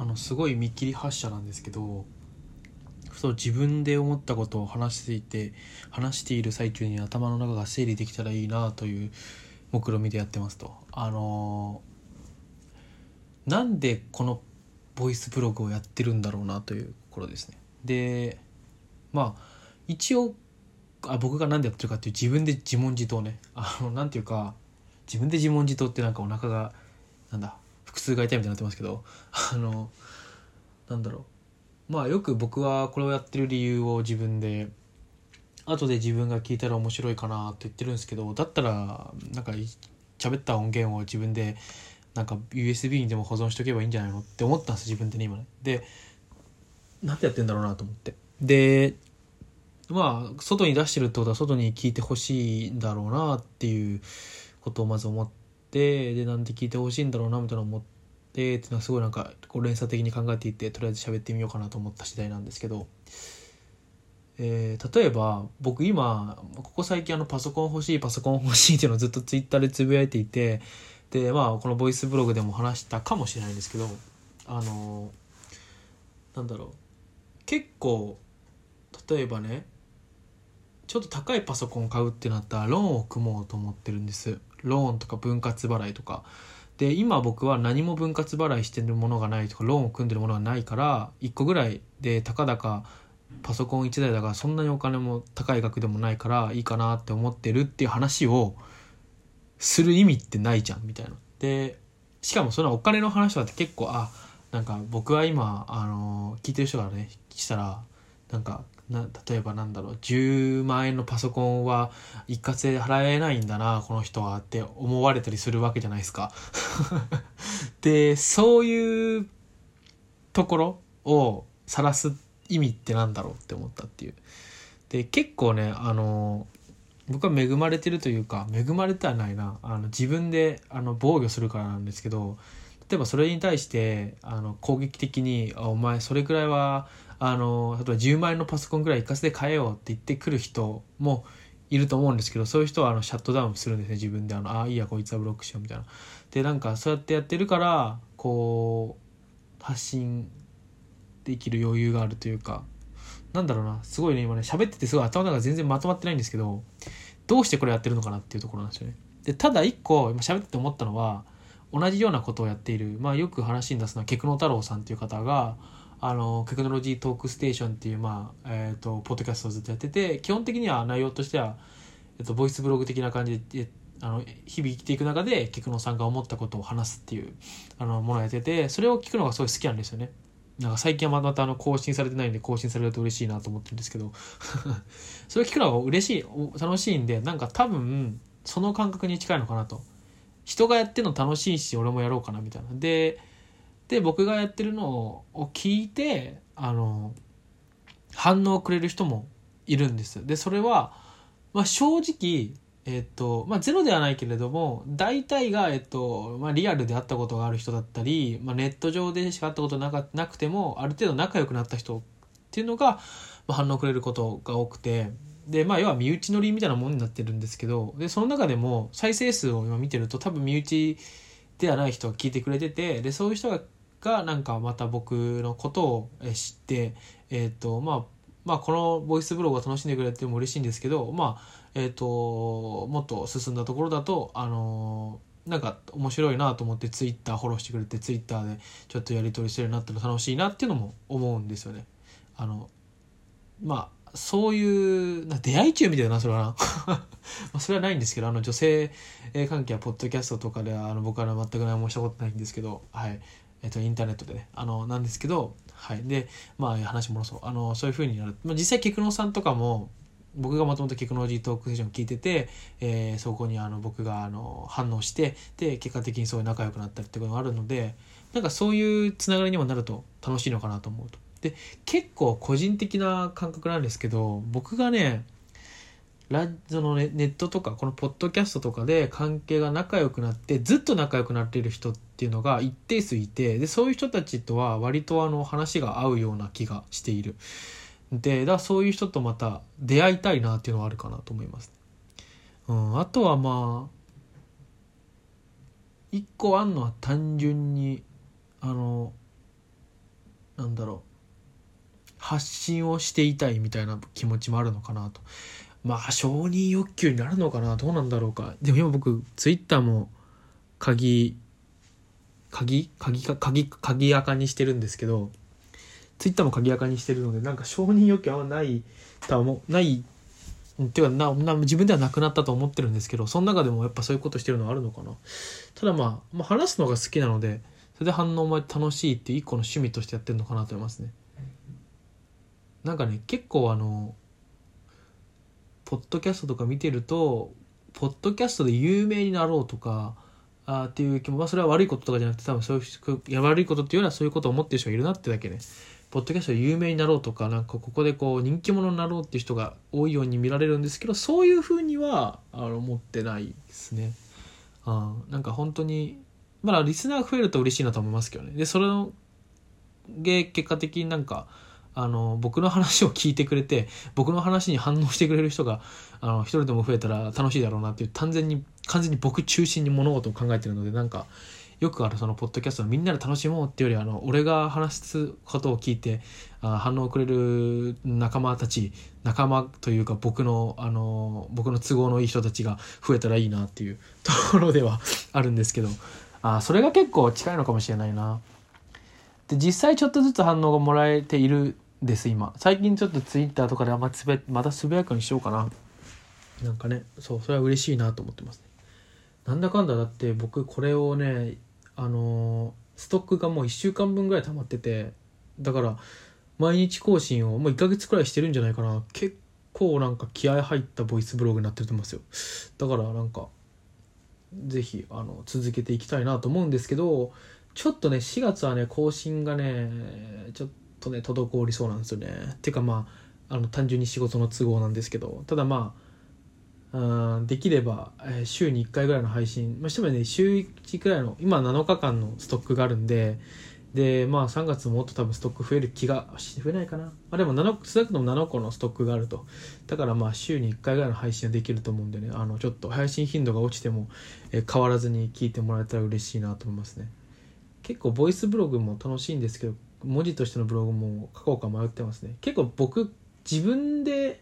あのすごい見切り発車なんですけどふと自分で思ったことを話していて話している最中に頭の中が整理できたらいいなという目論見でやってますと。あのなんでこのボイスブログをやってるんだろうなというところですね。でまあ一応あ僕が何でやってるかっていう自分で自問自答ね。あのなんていうか自分で自問自答ってなんかお腹がなんだ腹痛が痛いみたいになってますけどあのなんだろう。まあよく僕はこれをやってる理由を自分で後で自分が聞いたら面白いかなって言ってるんですけどだったらなんか喋った音源を自分でなんか USB にでも保存しとけばいいんじゃないのって思ったんです自分でね今ね。でなんでやってんだろうなと思って。でまあ外に出してるってことは外に聞いてほしいんだろうなっていうことをまず思ってでなんで聞いてほしいんだろうなみたいな思ってっていうのはすごいなんかこう連鎖的に考えていってとりあえず喋ってみようかなと思った次第なんですけど、えー、例えば僕今ここ最近あのパソコン欲しいパソコン欲しいっていうのをずっとツイッターでつぶやいていてでまあこのボイスブログでも話したかもしれないんですけどあのなんだろう結構例えばねちょっと高いパソコン買うってなったらローンを組もうと思ってるんですローンとか分割払いとかで今僕は何も分割払いしてるものがないとかローンを組んでるものがないから1個ぐらいでたかだかパソコン1台だからそんなにお金も高い額でもないからいいかなって思ってるっていう話をする意味ってないじゃんみたいな。でしかもそのお金の話とかって結構あなんか僕は今あの聞いてる人がねしたらなんかな例えばなんだろう10万円のパソコンは一括で払えないんだなこの人はって思われたりするわけじゃないですか。でそういうところを晒す意味ってなんだろうって思ったっていう。で結構ねあの僕は恵まれてるというか恵まれてはないな。あの自分であの防御するからなんですけど例えばそれに対してあの攻撃的に「お前それぐらいはあの例えば10万円のパソコンぐらい一括で買えようって言ってくる人もいると思うんですけどそういう人はあのシャットダウンするんですね自分であのああいいやこいつはブロックしようみたいな。でなんかそうやってやってるからこう発信できる余裕があるというかなんだろうなすごいね今ね喋っててすごい頭の中全然まとまってないんですけどどうしてこれやってるのかなっていうところなんですよね。でただ一個今喋ってて思ったのは同じようなことをやっている、まあ、よく話に出すのは菊野太郎さんっていう方があのテクノロジートークステーションっていう、まあえーと、ポッドキャストをずっとやってて基本的には内容としては、えーと、ボイスブログ的な感じであの日々生きていく中で菊野さんが思ったことを話すっていうあのものをやっててそれを聞くのがすごい好きなんですよね。なんか最近はまたあの更新されてないんで更新されると嬉しいなと思ってるんですけど。それを聞くのが嬉しい楽しいんでなんか多分その感覚に近いのかなと。人がやってるの楽しいし俺もやろうかなみたいな。でで僕がやってるのを聞いてあの反応をくれる人もいるんです。でそれは、まあ、正直えっとまあ、ゼロではないけれども大体が、えっとまあ、リアルで会ったことがある人だったり、まあ、ネット上でしか会ったことなかなくてもある程度仲良くなった人っていうのが、まあ、反応くれることが多くてでまあ要は身内乗りみたいなものになってるんですけどでその中でも再生数を今見てると多分身内ではない人が聞いてくれててでそういう人ががなんかまた僕のことを知って、えーとまあ、まあこのボイスブログを楽しんでくれても嬉しいんですけど、まあえーと、もっと進んだところだと、あのー、なんか面白いなと思ってツイッターフォローしてくれてツイッターでちょっとやり取りしてるなっての楽しいなっていうのも思うんですよね。あのまあそういうな出会い中みたいなそれはな それはないんですけどあの女性関係はポッドキャストとかではあの僕は全く何もしたことないんですけどはいえっと、インターネットでね、あの、なんですけど、はい。で、まあ、話戻そう。あの、そういうふうになる。まあ、実際、菊野さんとかも、僕がもともとテクノロジートークセッション聞いてて、えー、そこにあの僕があの反応してで結果的にそういう仲良くなったりってことがあるのでなんかそういうつながりにもなると楽しいのかなと思うと。で結構個人的な感覚なんですけど僕がねラそのネネットとかこのポッドキャストとかで関係が仲良くなってずっと仲良くなっている人ってていうのが一定数いてでそういう人たちとは割とあの話が合うような気がしている。でだそういう人とまた出会いたいなっていうのはあるかなと思います、うん、あとはまあ一個あんのは単純にあのなんだろう。発信をしていたいみたいな気持ちもあるのかなと。まあ承認欲求になるのかなどうなんだろうか。でも今僕ツイッターも鍵鍵？鍵か鍵鍵垢にしてるんですけどツイッターも鍵垢にしてるのでなんか承認欲求あんまないとは思うないっていうかなな自分ではなくなったと思ってるんですけどその中でもやっぱそういうことしてるのはあるのかな。ただまあ、まあ、話すのが好きなのでそれで反応も楽しいっていう一個の趣味としてやってるのかなと思いますね。なんかね結構あのポッドキャストとか見てるとポッドキャストで有名になろうとかあっていう気も、まあ、それは悪いこととかじゃなくて多分そういうや悪いことっていうのはそういうことを思ってる人がいるなってだけねポッドキャスト有名になろうとかなんかここでこう人気者になろうっていう人が多いように見られるんですけどそういうふうにはあの思ってないですね。あなんか本当にまだリスナーが増えると嬉しいなと思いますけどね。でそれの結果的になんかあの僕の話を聞いてくれて僕の話に反応してくれる人があの一人でも増えたら楽しいだろうなっていう完全に完全に僕中心に物事を考えてるのでなんかよくあるそのポッドキャストのみんなで楽しもうっていうよりあの俺が話すことを聞いてあ反応をくれる仲間たち仲間というか僕のあの僕の都合のいい人たちが増えたらいいなっていうところではあるんですけどあそれが結構近いのかもしれないな。で実際ちょっとずつ反応がもらえているです今。最近ちょっとツイッターとかであんまつぶまたつぶやくにしようかな。なんかねそうそれは嬉しいなと思ってますね。なんだかんだだって僕これをねあのストックがもう1週間分ぐらい溜まっててだから毎日更新をもう1ヶ月くらいしてるんじゃないかな。結構なんか気合入ったボイスブログになってると思うんですよ。だからなんか是非あの続けていきたいなと思うんですけどちょっとね4月はね更新がねちょっとね滞りそうなんですよね。てかまああの単純に仕事の都合なんですけど。ただまあうんできれば、えー、週に1回ぐらいの配信、まあ、してもね週1くらいの今7日間のストックがあるんで。でまあ3月もっと多分ストック増える気が増えないかな、まあ、でも7少なくとも7個のストックがあると。だからまあ週に1回ぐらいの配信はできると思うんでね。あのちょっと配信頻度が落ちても、えー、変わらずに聞いてもらえたら嬉しいなと思いますね。結構ボイスブログも楽しいんですけど文字としてのブログも書こうか迷ってますね。結構僕自分で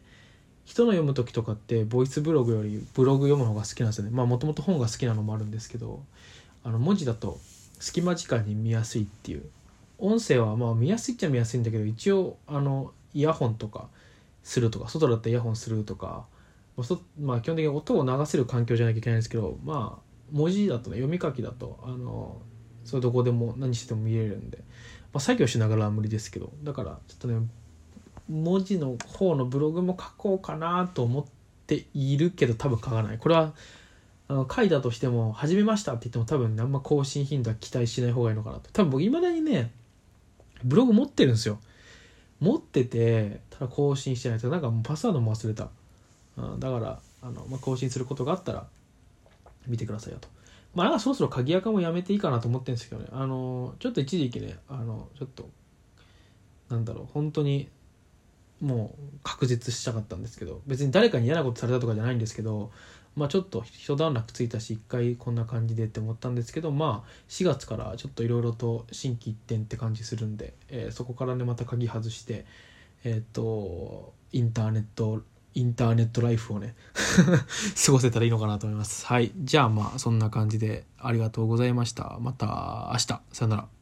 人の読む時とかってボイスブログよりブログ読む方が好きなんですよね。まあもともと本が好きなのもあるんですけどあの文字だと隙間時間に見やすいっていう。音声はまあ見やすいっちゃ見やすいんだけど一応あのイヤホンとかするとか外だったらイヤホンするとかまあ基本的に音を流せる環境じゃなきゃいけないんですけどまあ文字だとね読み書きだとあのそれどこでも何しても見れるんで、まあ、作業しながらは無理ですけど。だからちょっとね文字の方のブログも書こうかなと思っているけど多分書かない。これはあの書いたとしても「始めました」って言っても多分、ね、あんま更新頻度は期待しない方がいいのかなと。多分僕いまだにねブログ持ってるんですよ。持っててただ更新してないとなんかもうパスワードも忘れた、うん、だからあの、まあ、更新することがあったら見てくださいよと。まあなんかそろそろ鍵垢もやめていいかなと思ってるんですけどね。あのちょっと一時期ねあのちょっとなんだろう本当にもう確実したかったんですけど別に誰かに嫌なことされたとかじゃないんですけどまあちょっと一段落ついたし一回こんな感じでって思ったんですけどまあ4月からちょっといろいろと心機一転って感じするんで、えー、そこからねまた鍵外してえっ、ー、とインターネットインターネットライフをね 過ごせたらいいのかなと思います。はい。じゃあまあそんな感じでありがとうございました。また明日。さよなら。